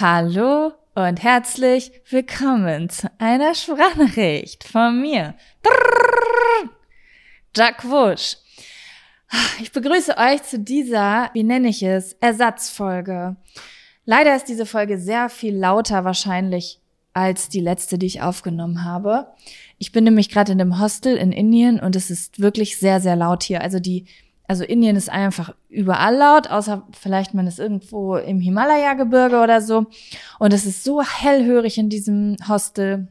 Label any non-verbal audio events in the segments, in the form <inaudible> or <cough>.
Hallo und herzlich willkommen zu einer Sprachnachricht von mir. Jack Wusch. Ich begrüße euch zu dieser, wie nenne ich es, Ersatzfolge. Leider ist diese Folge sehr viel lauter wahrscheinlich als die letzte, die ich aufgenommen habe. Ich bin nämlich gerade in einem Hostel in Indien und es ist wirklich sehr, sehr laut hier. Also die also Indien ist einfach überall laut, außer vielleicht man ist irgendwo im Himalaya-Gebirge oder so. Und es ist so hellhörig in diesem Hostel.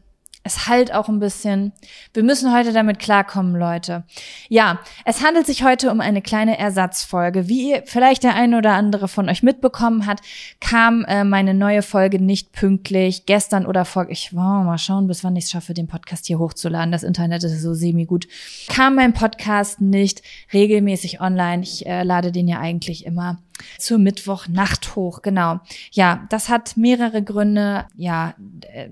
Es halt auch ein bisschen. Wir müssen heute damit klarkommen, Leute. Ja, es handelt sich heute um eine kleine Ersatzfolge. Wie ihr vielleicht der eine oder andere von euch mitbekommen hat, kam äh, meine neue Folge nicht pünktlich. Gestern oder vor, ich wow, mal schauen, bis wann ich es schaffe, den Podcast hier hochzuladen. Das Internet ist so semi gut. Kam mein Podcast nicht regelmäßig online. Ich äh, lade den ja eigentlich immer zur Mittwochnacht hoch, genau. Ja, das hat mehrere Gründe. Ja, äh,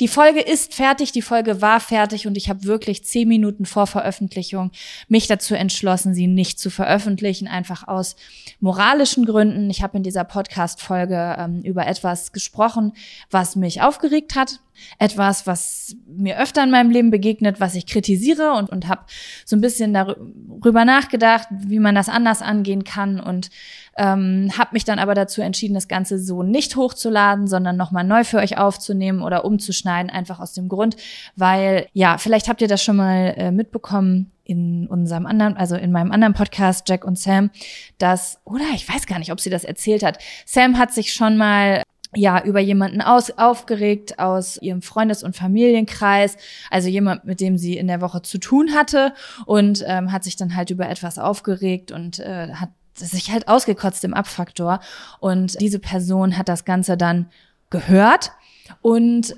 die Folge ist fertig, die Folge war fertig und ich habe wirklich zehn Minuten vor Veröffentlichung mich dazu entschlossen, sie nicht zu veröffentlichen, einfach aus moralischen Gründen. Ich habe in dieser Podcast-Folge ähm, über etwas gesprochen, was mich aufgeregt hat, etwas, was mir öfter in meinem Leben begegnet, was ich kritisiere und, und habe so ein bisschen darüber nachgedacht, wie man das anders angehen kann und ähm, habe mich dann aber dazu entschieden, das Ganze so nicht hochzuladen, sondern nochmal neu für euch aufzunehmen oder umzuschneiden, einfach aus dem Grund, weil ja, vielleicht habt ihr das schon mal äh, mitbekommen, in unserem anderen, also in meinem anderen Podcast, Jack und Sam, dass, oder ich weiß gar nicht, ob sie das erzählt hat. Sam hat sich schon mal ja, über jemanden aus, aufgeregt aus ihrem Freundes- und Familienkreis, also jemand, mit dem sie in der Woche zu tun hatte und ähm, hat sich dann halt über etwas aufgeregt und äh, hat sich halt ausgekotzt im Abfaktor. Und diese Person hat das Ganze dann gehört und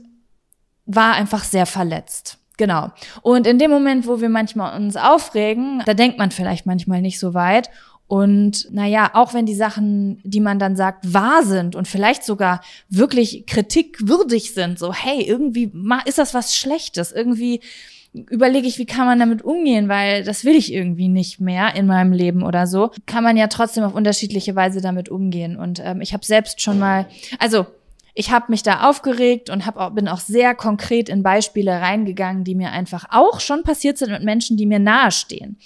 war einfach sehr verletzt. Genau. Und in dem Moment, wo wir manchmal uns aufregen, da denkt man vielleicht manchmal nicht so weit. Und naja, auch wenn die Sachen, die man dann sagt, wahr sind und vielleicht sogar wirklich kritikwürdig sind, so, hey, irgendwie ist das was Schlechtes, irgendwie überlege ich, wie kann man damit umgehen, weil das will ich irgendwie nicht mehr in meinem Leben oder so, kann man ja trotzdem auf unterschiedliche Weise damit umgehen. Und ähm, ich habe selbst schon mal, also ich habe mich da aufgeregt und hab auch, bin auch sehr konkret in Beispiele reingegangen, die mir einfach auch schon passiert sind mit Menschen, die mir nahestehen.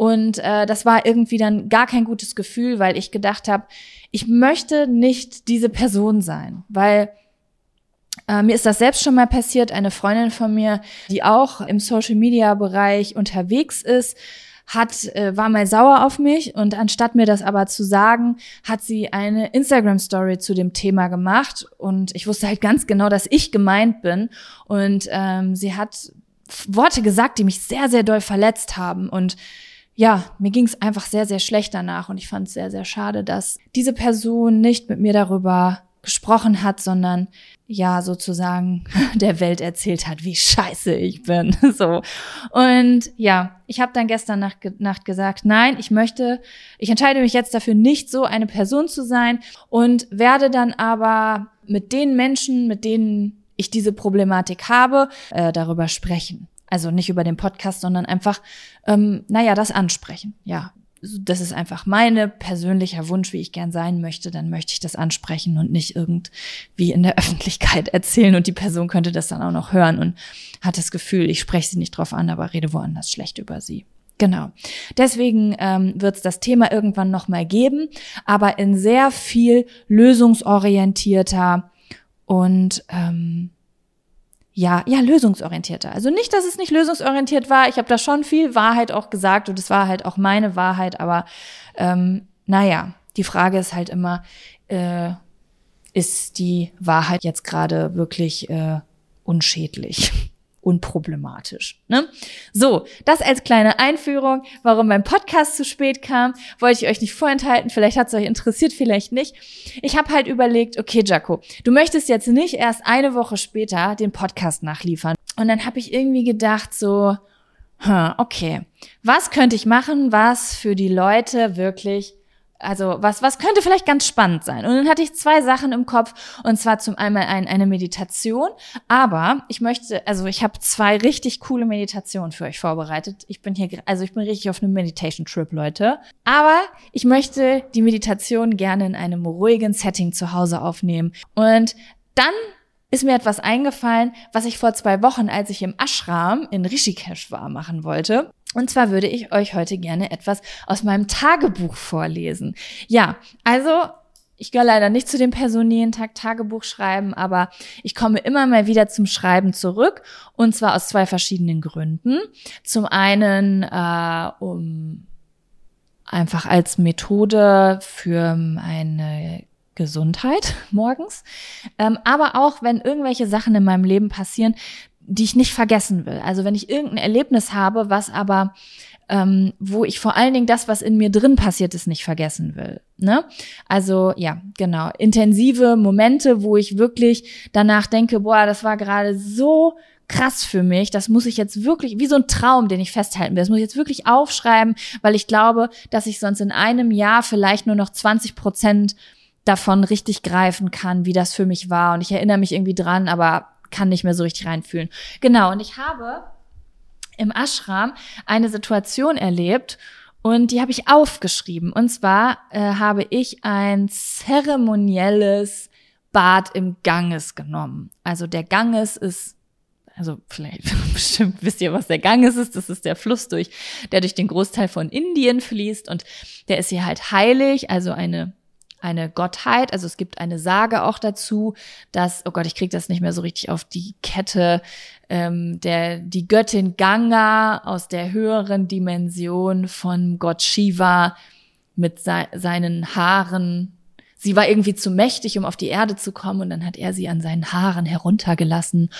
Und äh, das war irgendwie dann gar kein gutes Gefühl, weil ich gedacht habe, ich möchte nicht diese Person sein, weil äh, mir ist das selbst schon mal passiert. Eine Freundin von mir, die auch im Social-Media-Bereich unterwegs ist, hat, äh, war mal sauer auf mich. Und anstatt mir das aber zu sagen, hat sie eine Instagram-Story zu dem Thema gemacht. Und ich wusste halt ganz genau, dass ich gemeint bin. Und ähm, sie hat Worte gesagt, die mich sehr, sehr doll verletzt haben. Und ja, mir ging es einfach sehr, sehr schlecht danach und ich fand es sehr, sehr schade, dass diese Person nicht mit mir darüber gesprochen hat, sondern ja sozusagen <laughs> der Welt erzählt hat, wie scheiße ich bin. <laughs> So. Und ja, ich habe dann gestern Nacht, Nacht gesagt, nein, ich möchte, ich entscheide mich jetzt dafür, nicht so eine Person zu sein und werde dann aber mit den Menschen, mit denen ich diese Problematik habe, äh, darüber sprechen. Also nicht über den Podcast, sondern einfach, ähm, naja, das ansprechen. Ja, das ist einfach meine persönlicher Wunsch, wie ich gern sein möchte, dann möchte ich das ansprechen und nicht irgendwie in der <laughs> Öffentlichkeit erzählen und die Person könnte das dann auch noch hören und hat das Gefühl, ich spreche sie nicht drauf an, aber rede woanders schlecht über sie. Genau. Deswegen ähm, wird es das Thema irgendwann nochmal geben, aber in sehr viel lösungsorientierter und ähm, ja, ja, lösungsorientierter. Also nicht, dass es nicht lösungsorientiert war. Ich habe da schon viel Wahrheit auch gesagt und es war halt auch meine Wahrheit, aber ähm, naja, die Frage ist halt immer, äh, ist die Wahrheit jetzt gerade wirklich äh, unschädlich? Unproblematisch. Ne? So, das als kleine Einführung, warum mein Podcast zu spät kam, wollte ich euch nicht vorenthalten. Vielleicht hat es euch interessiert, vielleicht nicht. Ich habe halt überlegt, okay, Jaco, du möchtest jetzt nicht erst eine Woche später den Podcast nachliefern. Und dann habe ich irgendwie gedacht, so, hm, okay, was könnte ich machen, was für die Leute wirklich also was, was könnte vielleicht ganz spannend sein? Und dann hatte ich zwei Sachen im Kopf und zwar zum einmal ein, eine Meditation, aber ich möchte, also ich habe zwei richtig coole Meditationen für euch vorbereitet. Ich bin hier, also ich bin richtig auf einem Meditation Trip, Leute. Aber ich möchte die Meditation gerne in einem ruhigen Setting zu Hause aufnehmen und dann ist mir etwas eingefallen, was ich vor zwei Wochen, als ich im Ashram in Rishikesh war, machen wollte. Und zwar würde ich euch heute gerne etwas aus meinem Tagebuch vorlesen. Ja, also ich gehöre leider nicht zu den Personen, die jeden Tag Tagebuch schreiben, aber ich komme immer mal wieder zum Schreiben zurück und zwar aus zwei verschiedenen Gründen. Zum einen, äh, um einfach als Methode für eine Gesundheit <laughs> morgens, ähm, aber auch wenn irgendwelche Sachen in meinem Leben passieren, die ich nicht vergessen will. Also wenn ich irgendein Erlebnis habe, was aber ähm, wo ich vor allen Dingen das, was in mir drin passiert ist, nicht vergessen will. Ne? Also ja, genau. Intensive Momente, wo ich wirklich danach denke, boah, das war gerade so krass für mich. Das muss ich jetzt wirklich, wie so ein Traum, den ich festhalten will. Das muss ich jetzt wirklich aufschreiben, weil ich glaube, dass ich sonst in einem Jahr vielleicht nur noch 20 Prozent davon richtig greifen kann, wie das für mich war. Und ich erinnere mich irgendwie dran, aber kann nicht mehr so richtig reinfühlen. Genau, und ich habe im Ashram eine Situation erlebt und die habe ich aufgeschrieben. Und zwar äh, habe ich ein zeremonielles Bad im Ganges genommen. Also der Ganges ist also vielleicht <laughs> bestimmt wisst ihr, was der Ganges ist. Das ist der Fluss durch, der durch den Großteil von Indien fließt und der ist hier halt heilig, also eine eine Gottheit. Also es gibt eine Sage auch dazu, dass, oh Gott, ich kriege das nicht mehr so richtig auf die Kette, ähm, der, die Göttin Ganga aus der höheren Dimension von Gott Shiva mit se seinen Haaren. Sie war irgendwie zu mächtig, um auf die Erde zu kommen, und dann hat er sie an seinen Haaren heruntergelassen.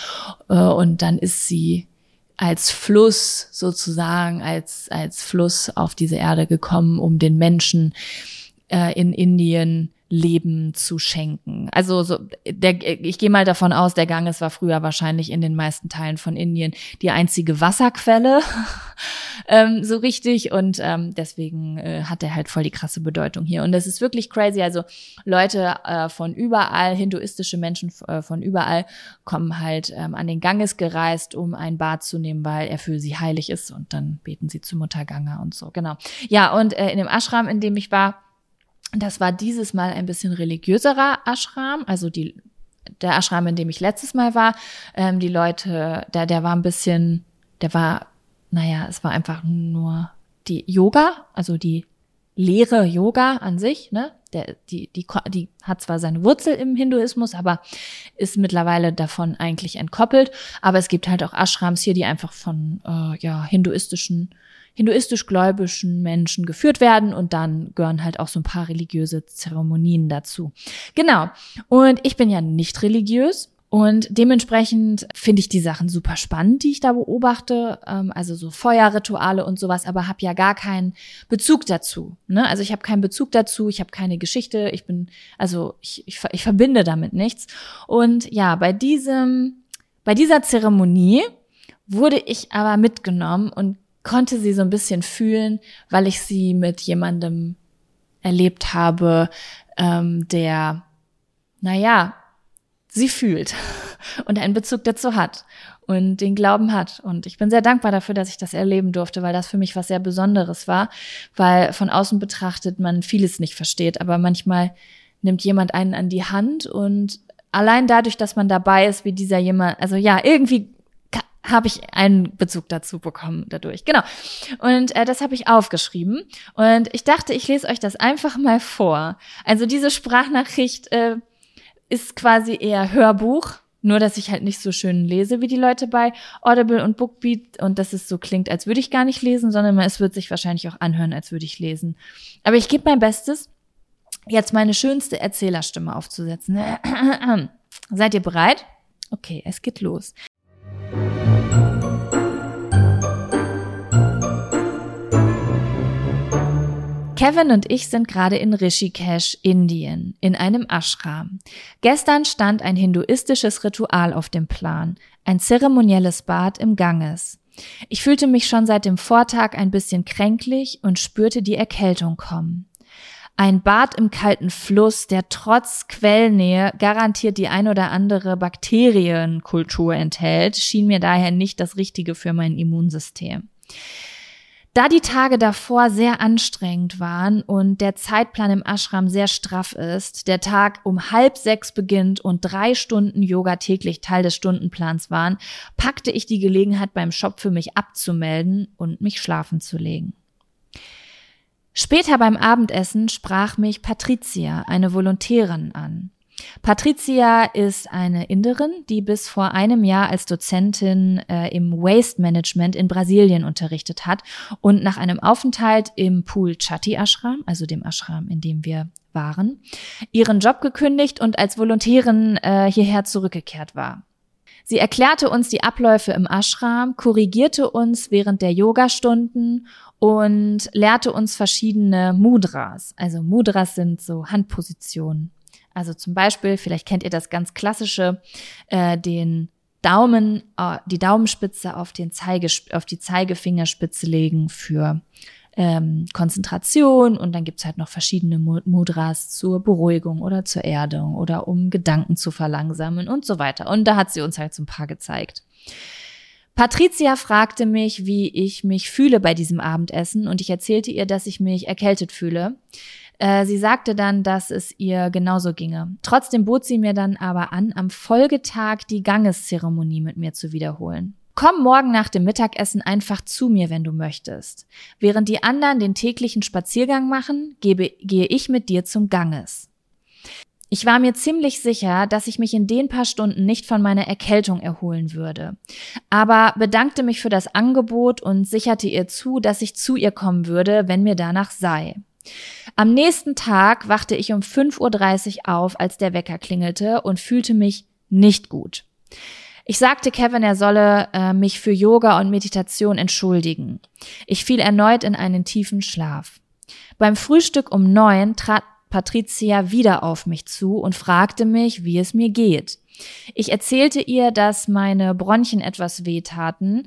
Äh, und dann ist sie als Fluss sozusagen, als, als Fluss auf diese Erde gekommen, um den Menschen äh, in Indien Leben zu schenken. Also so, der, ich gehe mal davon aus, der Ganges war früher wahrscheinlich in den meisten Teilen von Indien die einzige Wasserquelle, <laughs> ähm, so richtig. Und ähm, deswegen äh, hat er halt voll die krasse Bedeutung hier. Und das ist wirklich crazy. Also Leute äh, von überall, hinduistische Menschen äh, von überall, kommen halt ähm, an den Ganges gereist, um ein Bad zu nehmen, weil er für sie heilig ist. Und dann beten sie zu Mutter Ganga und so. Genau. Ja, und äh, in dem Ashram, in dem ich war, das war dieses Mal ein bisschen religiöserer Ashram, also die, der Ashram, in dem ich letztes Mal war. Ähm, die Leute, der, der war ein bisschen, der war, naja, es war einfach nur die Yoga, also die Lehre Yoga an sich, ne? Der, die, die, die hat zwar seine Wurzel im Hinduismus, aber ist mittlerweile davon eigentlich entkoppelt. Aber es gibt halt auch Ashrams hier, die einfach von äh, ja, hinduistischen hinduistisch-gläubischen Menschen geführt werden und dann gehören halt auch so ein paar religiöse Zeremonien dazu. Genau. Und ich bin ja nicht religiös. Und dementsprechend finde ich die Sachen super spannend, die ich da beobachte, ähm, also so Feuerrituale und sowas, aber habe ja gar keinen Bezug dazu. Ne? Also ich habe keinen Bezug dazu, ich habe keine Geschichte, ich bin, also ich, ich, ich verbinde damit nichts. Und ja, bei diesem, bei dieser Zeremonie wurde ich aber mitgenommen und konnte sie so ein bisschen fühlen, weil ich sie mit jemandem erlebt habe, ähm, der, naja, sie fühlt <laughs> und einen Bezug dazu hat und den Glauben hat. Und ich bin sehr dankbar dafür, dass ich das erleben durfte, weil das für mich was sehr Besonderes war, weil von außen betrachtet man vieles nicht versteht, aber manchmal nimmt jemand einen an die Hand und allein dadurch, dass man dabei ist, wie dieser jemand, also ja, irgendwie habe ich einen Bezug dazu bekommen dadurch. Genau. Und äh, das habe ich aufgeschrieben. Und ich dachte, ich lese euch das einfach mal vor. Also diese Sprachnachricht äh, ist quasi eher Hörbuch. Nur, dass ich halt nicht so schön lese wie die Leute bei Audible und Bookbeat und dass es so klingt, als würde ich gar nicht lesen, sondern es wird sich wahrscheinlich auch anhören, als würde ich lesen. Aber ich gebe mein Bestes, jetzt meine schönste Erzählerstimme aufzusetzen. <clears throat> Seid ihr bereit? Okay, es geht los. Kevin und ich sind gerade in Rishikesh, Indien, in einem Ashram. Gestern stand ein hinduistisches Ritual auf dem Plan, ein zeremonielles Bad im Ganges. Ich fühlte mich schon seit dem Vortag ein bisschen kränklich und spürte die Erkältung kommen. Ein Bad im kalten Fluss, der trotz Quellnähe garantiert die ein oder andere Bakterienkultur enthält, schien mir daher nicht das Richtige für mein Immunsystem. Da die Tage davor sehr anstrengend waren und der Zeitplan im Ashram sehr straff ist, der Tag um halb sechs beginnt und drei Stunden Yoga täglich Teil des Stundenplans waren, packte ich die Gelegenheit beim Shop für mich abzumelden und mich schlafen zu legen. Später beim Abendessen sprach mich Patricia, eine Volontärin, an. Patricia ist eine Inderin, die bis vor einem Jahr als Dozentin äh, im Waste Management in Brasilien unterrichtet hat und nach einem Aufenthalt im Pool Chatti Ashram, also dem Ashram, in dem wir waren, ihren Job gekündigt und als Volontärin äh, hierher zurückgekehrt war. Sie erklärte uns die Abläufe im Ashram, korrigierte uns während der Yogastunden und lehrte uns verschiedene Mudras. Also Mudras sind so Handpositionen. Also zum Beispiel, vielleicht kennt ihr das ganz klassische, äh, den Daumen, äh, die Daumenspitze auf, den Zeige, auf die Zeigefingerspitze legen für ähm, Konzentration und dann gibt's halt noch verschiedene Mudras zur Beruhigung oder zur Erdung oder um Gedanken zu verlangsamen und so weiter. Und da hat sie uns halt so ein paar gezeigt. Patricia fragte mich, wie ich mich fühle bei diesem Abendessen und ich erzählte ihr, dass ich mich erkältet fühle. Äh, sie sagte dann, dass es ihr genauso ginge. Trotzdem bot sie mir dann aber an, am Folgetag die Gangeszeremonie mit mir zu wiederholen. Komm morgen nach dem Mittagessen einfach zu mir, wenn du möchtest. Während die anderen den täglichen Spaziergang machen, gebe, gehe ich mit dir zum Ganges. Ich war mir ziemlich sicher, dass ich mich in den paar Stunden nicht von meiner Erkältung erholen würde, aber bedankte mich für das Angebot und sicherte ihr zu, dass ich zu ihr kommen würde, wenn mir danach sei. Am nächsten Tag wachte ich um 5.30 Uhr auf, als der Wecker klingelte und fühlte mich nicht gut. Ich sagte Kevin, er solle äh, mich für Yoga und Meditation entschuldigen. Ich fiel erneut in einen tiefen Schlaf. Beim Frühstück um neun trat Patricia wieder auf mich zu und fragte mich, wie es mir geht. Ich erzählte ihr, dass meine Bronchien etwas wehtaten,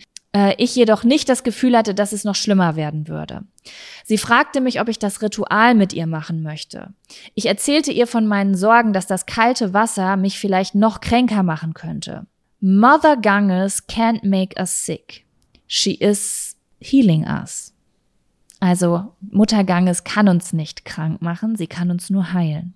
ich jedoch nicht das Gefühl hatte, dass es noch schlimmer werden würde. Sie fragte mich, ob ich das Ritual mit ihr machen möchte. Ich erzählte ihr von meinen Sorgen, dass das kalte Wasser mich vielleicht noch kränker machen könnte. Mother Ganges can't make us sick. She is healing us. Also Mutter Ganges kann uns nicht krank machen, sie kann uns nur heilen.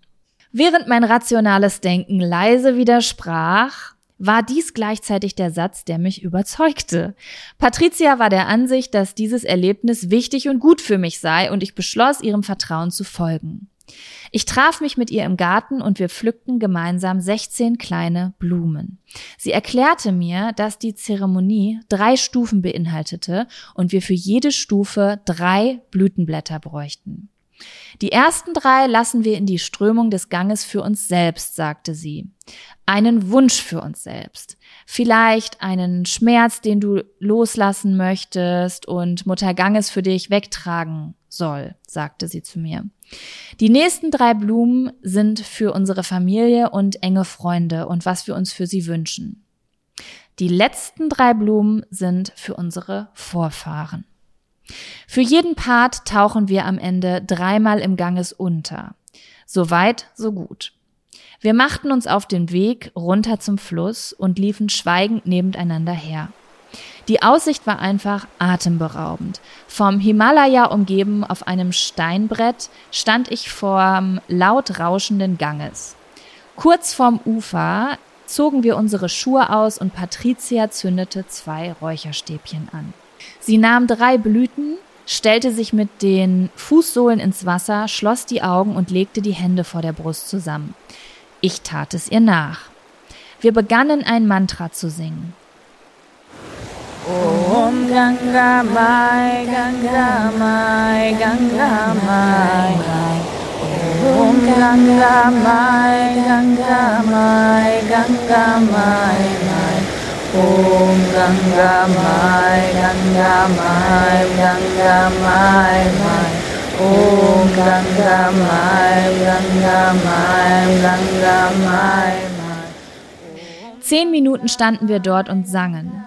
Während mein rationales Denken leise widersprach, war dies gleichzeitig der Satz, der mich überzeugte. Patricia war der Ansicht, dass dieses Erlebnis wichtig und gut für mich sei und ich beschloss, ihrem Vertrauen zu folgen. Ich traf mich mit ihr im Garten und wir pflückten gemeinsam 16 kleine Blumen. Sie erklärte mir, dass die Zeremonie drei Stufen beinhaltete und wir für jede Stufe drei Blütenblätter bräuchten. Die ersten drei lassen wir in die Strömung des Ganges für uns selbst, sagte sie. Einen Wunsch für uns selbst. Vielleicht einen Schmerz, den du loslassen möchtest und Mutter Ganges für dich wegtragen soll, sagte sie zu mir. Die nächsten drei Blumen sind für unsere Familie und enge Freunde und was wir uns für sie wünschen. Die letzten drei Blumen sind für unsere Vorfahren. Für jeden Part tauchen wir am Ende dreimal im Ganges unter. So weit, so gut. Wir machten uns auf den Weg runter zum Fluss und liefen schweigend nebeneinander her. Die Aussicht war einfach atemberaubend. Vom Himalaya umgeben auf einem Steinbrett stand ich vorm laut rauschenden Ganges. Kurz vorm Ufer zogen wir unsere Schuhe aus und Patricia zündete zwei Räucherstäbchen an. Sie nahm drei Blüten, stellte sich mit den Fußsohlen ins Wasser, schloss die Augen und legte die Hände vor der Brust zusammen. Ich tat es ihr nach. Wir begannen ein Mantra zu singen. Om Ganga Mai Ganga Mai Ganga Mai Om Ganga Mai Ganga Mai Ganga Mai Om Ganga Mai Ganga Mai Ganga Mai Mai Om Ganga Mai Ganga Mai Ganga Mai Mai Zehn Minuten standen wir dort und sangen.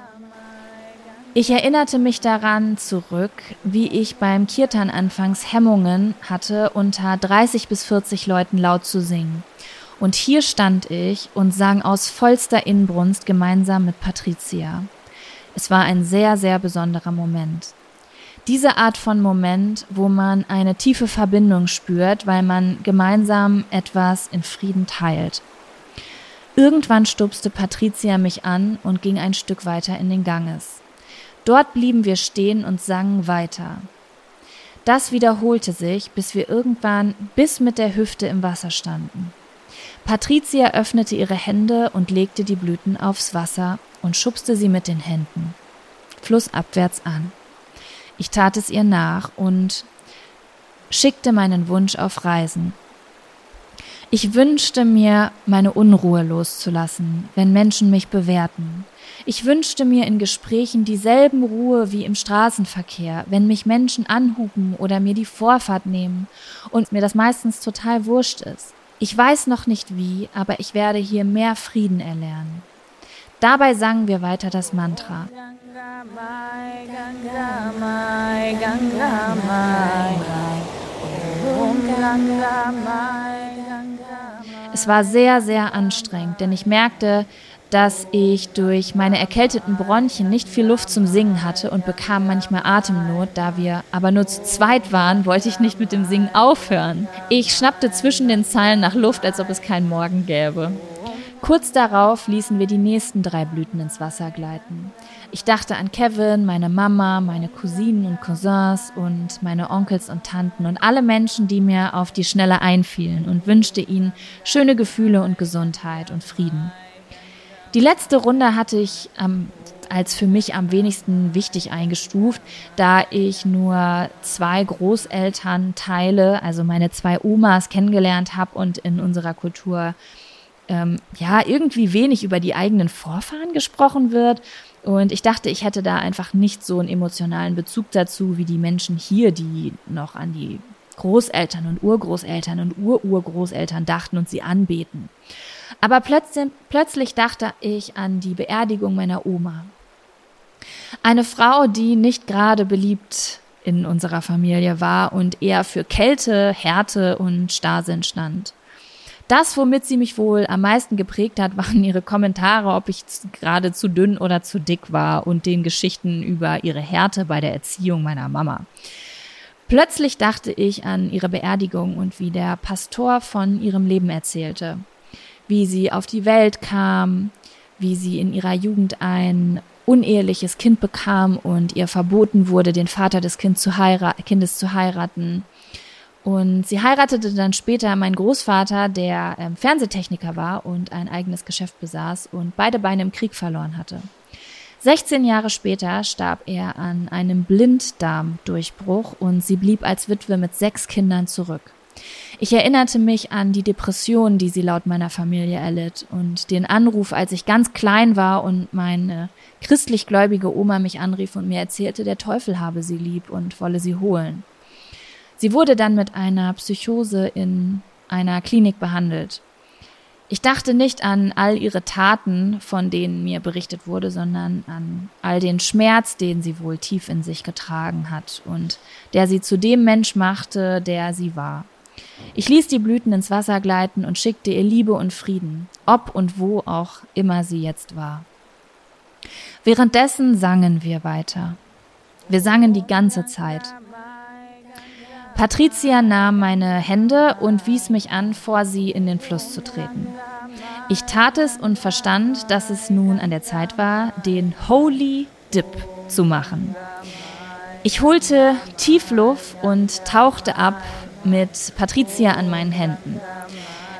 Ich erinnerte mich daran zurück, wie ich beim Kirtan anfangs Hemmungen hatte, unter 30 bis 40 Leuten laut zu singen. Und hier stand ich und sang aus vollster Inbrunst gemeinsam mit Patricia. Es war ein sehr, sehr besonderer Moment. Diese Art von Moment, wo man eine tiefe Verbindung spürt, weil man gemeinsam etwas in Frieden teilt. Irgendwann stupste Patricia mich an und ging ein Stück weiter in den Ganges. Dort blieben wir stehen und sangen weiter. Das wiederholte sich, bis wir irgendwann bis mit der Hüfte im Wasser standen. Patricia öffnete ihre Hände und legte die Blüten aufs Wasser und schubste sie mit den Händen flussabwärts an. Ich tat es ihr nach und schickte meinen Wunsch auf Reisen. Ich wünschte mir, meine Unruhe loszulassen, wenn Menschen mich bewerten. Ich wünschte mir in Gesprächen dieselben Ruhe wie im Straßenverkehr, wenn mich Menschen anhupen oder mir die Vorfahrt nehmen und mir das meistens total wurscht ist. Ich weiß noch nicht wie, aber ich werde hier mehr Frieden erlernen. Dabei sangen wir weiter das Mantra. Es war sehr, sehr anstrengend, denn ich merkte, dass ich durch meine erkälteten Bronchien nicht viel Luft zum Singen hatte und bekam manchmal Atemnot. Da wir aber nur zu zweit waren, wollte ich nicht mit dem Singen aufhören. Ich schnappte zwischen den Zeilen nach Luft, als ob es keinen Morgen gäbe. Kurz darauf ließen wir die nächsten drei Blüten ins Wasser gleiten. Ich dachte an Kevin, meine Mama, meine Cousinen und Cousins und meine Onkels und Tanten und alle Menschen, die mir auf die Schnelle einfielen und wünschte ihnen schöne Gefühle und Gesundheit und Frieden. Die letzte Runde hatte ich ähm, als für mich am wenigsten wichtig eingestuft, da ich nur zwei Großelternteile, also meine zwei Omas kennengelernt habe und in unserer Kultur ähm, ja irgendwie wenig über die eigenen Vorfahren gesprochen wird. Und ich dachte, ich hätte da einfach nicht so einen emotionalen Bezug dazu wie die Menschen hier, die noch an die Großeltern und Urgroßeltern und Ururgroßeltern dachten und sie anbeten. Aber plötzlich, plötzlich dachte ich an die Beerdigung meiner Oma. Eine Frau, die nicht gerade beliebt in unserer Familie war und eher für Kälte, Härte und Starrsinn stand. Das, womit sie mich wohl am meisten geprägt hat, <laughs> waren ihre Kommentare, ob ich gerade zu dünn oder zu dick war und den Geschichten über ihre Härte bei der Erziehung meiner Mama. Plötzlich dachte ich an ihre Beerdigung und wie der Pastor von ihrem Leben erzählte wie sie auf die Welt kam, wie sie in ihrer Jugend ein uneheliches Kind bekam und ihr verboten wurde, den Vater des kind zu Kindes zu heiraten. Und sie heiratete dann später meinen Großvater, der ähm, Fernsehtechniker war und ein eigenes Geschäft besaß und beide Beine im Krieg verloren hatte. 16 Jahre später starb er an einem Blinddarmdurchbruch und sie blieb als Witwe mit sechs Kindern zurück. Ich erinnerte mich an die Depression, die sie laut meiner Familie erlitt und den Anruf, als ich ganz klein war und meine christlich gläubige Oma mich anrief und mir erzählte, der Teufel habe sie lieb und wolle sie holen. Sie wurde dann mit einer Psychose in einer Klinik behandelt. Ich dachte nicht an all ihre Taten, von denen mir berichtet wurde, sondern an all den Schmerz, den sie wohl tief in sich getragen hat und der sie zu dem Mensch machte, der sie war. Ich ließ die Blüten ins Wasser gleiten und schickte ihr Liebe und Frieden, ob und wo auch immer sie jetzt war. Währenddessen sangen wir weiter. Wir sangen die ganze Zeit. Patricia nahm meine Hände und wies mich an, vor sie in den Fluss zu treten. Ich tat es und verstand, dass es nun an der Zeit war, den Holy Dip zu machen. Ich holte tief Luft und tauchte ab mit Patricia an meinen Händen.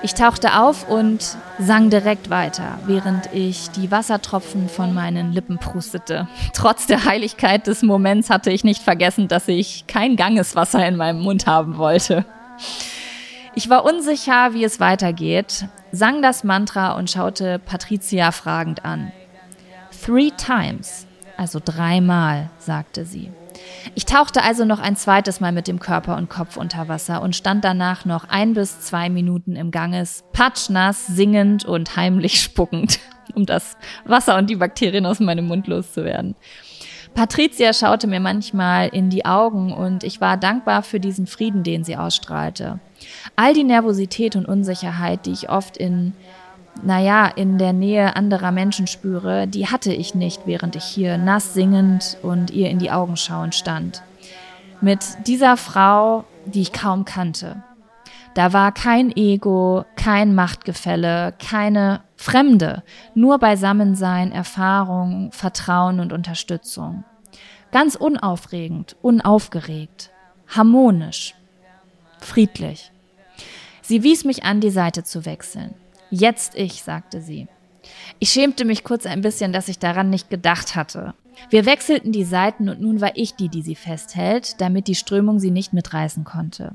Ich tauchte auf und sang direkt weiter, während ich die Wassertropfen von meinen Lippen prustete. <laughs> Trotz der Heiligkeit des Moments hatte ich nicht vergessen, dass ich kein Gangeswasser in meinem Mund haben wollte. Ich war unsicher, wie es weitergeht, sang das Mantra und schaute Patricia fragend an. Three times, also dreimal, sagte sie. Ich tauchte also noch ein zweites Mal mit dem Körper und Kopf unter Wasser und stand danach noch ein bis zwei Minuten im Ganges, patschnass, singend und heimlich <laughs> spuckend, um das Wasser und die Bakterien aus meinem Mund loszuwerden. Patricia schaute mir manchmal in die Augen und ich war dankbar für diesen Frieden, den sie ausstrahlte. All die Nervosität und Unsicherheit, die ich oft in, naja, in der Nähe anderer Menschen spüre, die hatte ich nicht, während ich hier nass singend und ihr in die Augen schauend stand. Mit dieser Frau, die ich kaum kannte. Da war kein Ego, kein Machtgefälle, keine Fremde, nur Beisammensein, Erfahrung, Vertrauen und Unterstützung. Ganz unaufregend, unaufgeregt, harmonisch, friedlich. Sie wies mich an, die Seite zu wechseln. Jetzt ich, sagte sie. Ich schämte mich kurz ein bisschen, dass ich daran nicht gedacht hatte. Wir wechselten die Seiten und nun war ich die, die sie festhält, damit die Strömung sie nicht mitreißen konnte.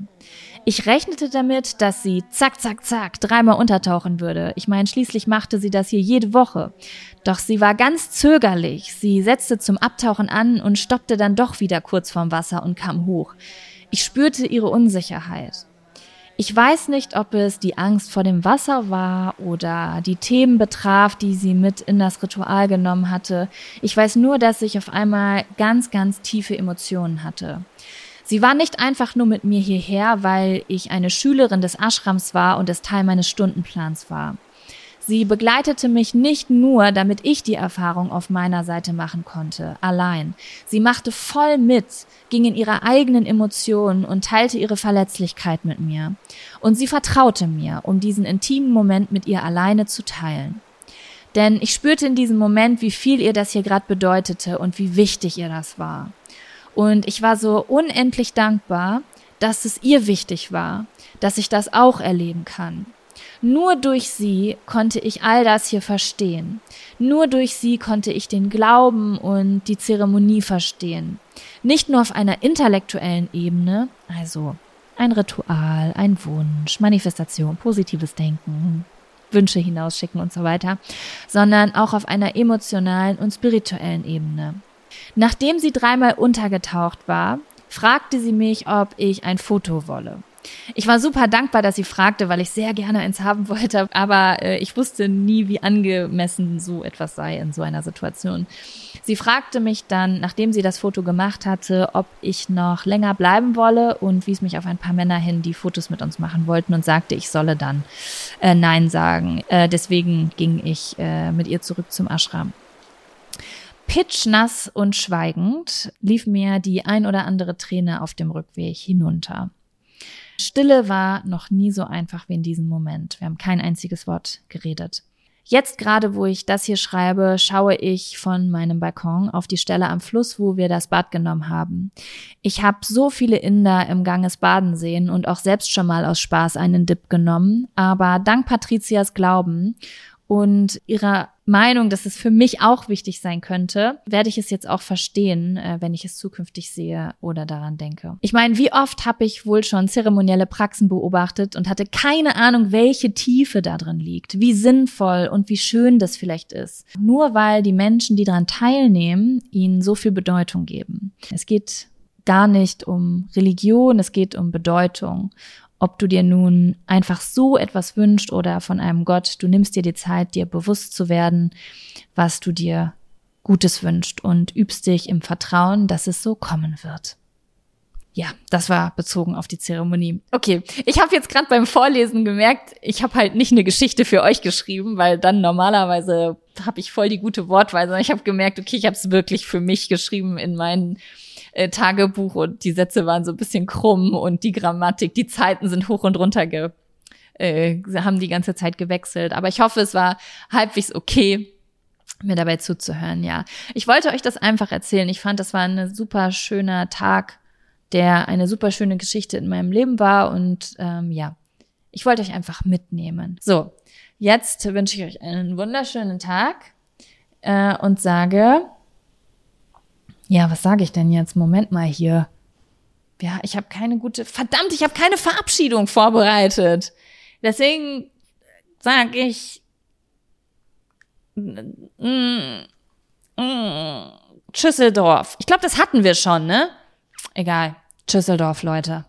Ich rechnete damit, dass sie zack, zack, zack dreimal untertauchen würde. Ich meine, schließlich machte sie das hier jede Woche. Doch sie war ganz zögerlich. Sie setzte zum Abtauchen an und stoppte dann doch wieder kurz vorm Wasser und kam hoch. Ich spürte ihre Unsicherheit. Ich weiß nicht, ob es die Angst vor dem Wasser war oder die Themen betraf, die sie mit in das Ritual genommen hatte. Ich weiß nur, dass ich auf einmal ganz, ganz tiefe Emotionen hatte. Sie war nicht einfach nur mit mir hierher, weil ich eine Schülerin des Ashrams war und es Teil meines Stundenplans war. Sie begleitete mich nicht nur, damit ich die Erfahrung auf meiner Seite machen konnte, allein. Sie machte voll mit, ging in ihre eigenen Emotionen und teilte ihre Verletzlichkeit mit mir. Und sie vertraute mir, um diesen intimen Moment mit ihr alleine zu teilen. Denn ich spürte in diesem Moment, wie viel ihr das hier gerade bedeutete und wie wichtig ihr das war. Und ich war so unendlich dankbar, dass es ihr wichtig war, dass ich das auch erleben kann. Nur durch sie konnte ich all das hier verstehen. Nur durch sie konnte ich den Glauben und die Zeremonie verstehen. Nicht nur auf einer intellektuellen Ebene, also ein Ritual, ein Wunsch, Manifestation, positives Denken, Wünsche hinausschicken und so weiter, sondern auch auf einer emotionalen und spirituellen Ebene. Nachdem sie dreimal untergetaucht war, fragte sie mich, ob ich ein Foto wolle. Ich war super dankbar, dass sie fragte, weil ich sehr gerne eins haben wollte, aber äh, ich wusste nie, wie angemessen so etwas sei in so einer Situation. Sie fragte mich dann, nachdem sie das Foto gemacht hatte, ob ich noch länger bleiben wolle und wies mich auf ein paar Männer hin, die Fotos mit uns machen wollten und sagte, ich solle dann äh, Nein sagen. Äh, deswegen ging ich äh, mit ihr zurück zum Ashram. Pitschnass und schweigend lief mir die ein oder andere Träne auf dem Rückweg hinunter. Stille war noch nie so einfach wie in diesem Moment. Wir haben kein einziges Wort geredet. Jetzt gerade, wo ich das hier schreibe, schaue ich von meinem Balkon auf die Stelle am Fluss, wo wir das Bad genommen haben. Ich habe so viele Inder im Ganges baden sehen und auch selbst schon mal aus Spaß einen Dip genommen, aber dank Patrizias Glauben und ihrer Meinung, dass es für mich auch wichtig sein könnte, werde ich es jetzt auch verstehen, äh, wenn ich es zukünftig sehe oder daran denke. Ich meine, wie oft habe ich wohl schon zeremonielle Praxen beobachtet und hatte keine Ahnung, welche Tiefe da drin liegt, wie sinnvoll und wie schön das vielleicht ist. Nur weil die Menschen, die daran teilnehmen, ihnen so viel Bedeutung geben. Es geht gar nicht um Religion, es geht um Bedeutung ob du dir nun einfach so etwas wünschst oder von einem Gott, du nimmst dir die Zeit, dir bewusst zu werden, was du dir Gutes wünscht und übst dich im Vertrauen, dass es so kommen wird. Ja, das war bezogen auf die Zeremonie. Okay, ich habe jetzt gerade beim Vorlesen gemerkt, ich habe halt nicht eine Geschichte für euch geschrieben, weil dann normalerweise habe ich voll die gute Wortweise. Ich habe gemerkt, okay, ich habe es wirklich für mich geschrieben in meinen äh, Tagebuch und die Sätze waren so ein bisschen krumm und die Grammatik, die Zeiten sind hoch und runter ge, äh, haben die ganze Zeit gewechselt. Aber ich hoffe, es war halbwegs okay mir dabei zuzuhören, ja. Ich wollte euch das einfach erzählen. Ich fand, das war ein super schöner Tag, der eine super schöne Geschichte in meinem Leben war und ähm, ja, ich wollte euch einfach mitnehmen. So, jetzt wünsche ich euch einen wunderschönen Tag äh, und sage ja, was sage ich denn jetzt? Moment mal hier. Ja, ich habe keine gute. Verdammt, ich habe keine Verabschiedung vorbereitet. Deswegen sage ich. Mm, mm, Schüsseldorf. Ich glaube, das hatten wir schon, ne? Egal. Schüsseldorf, Leute.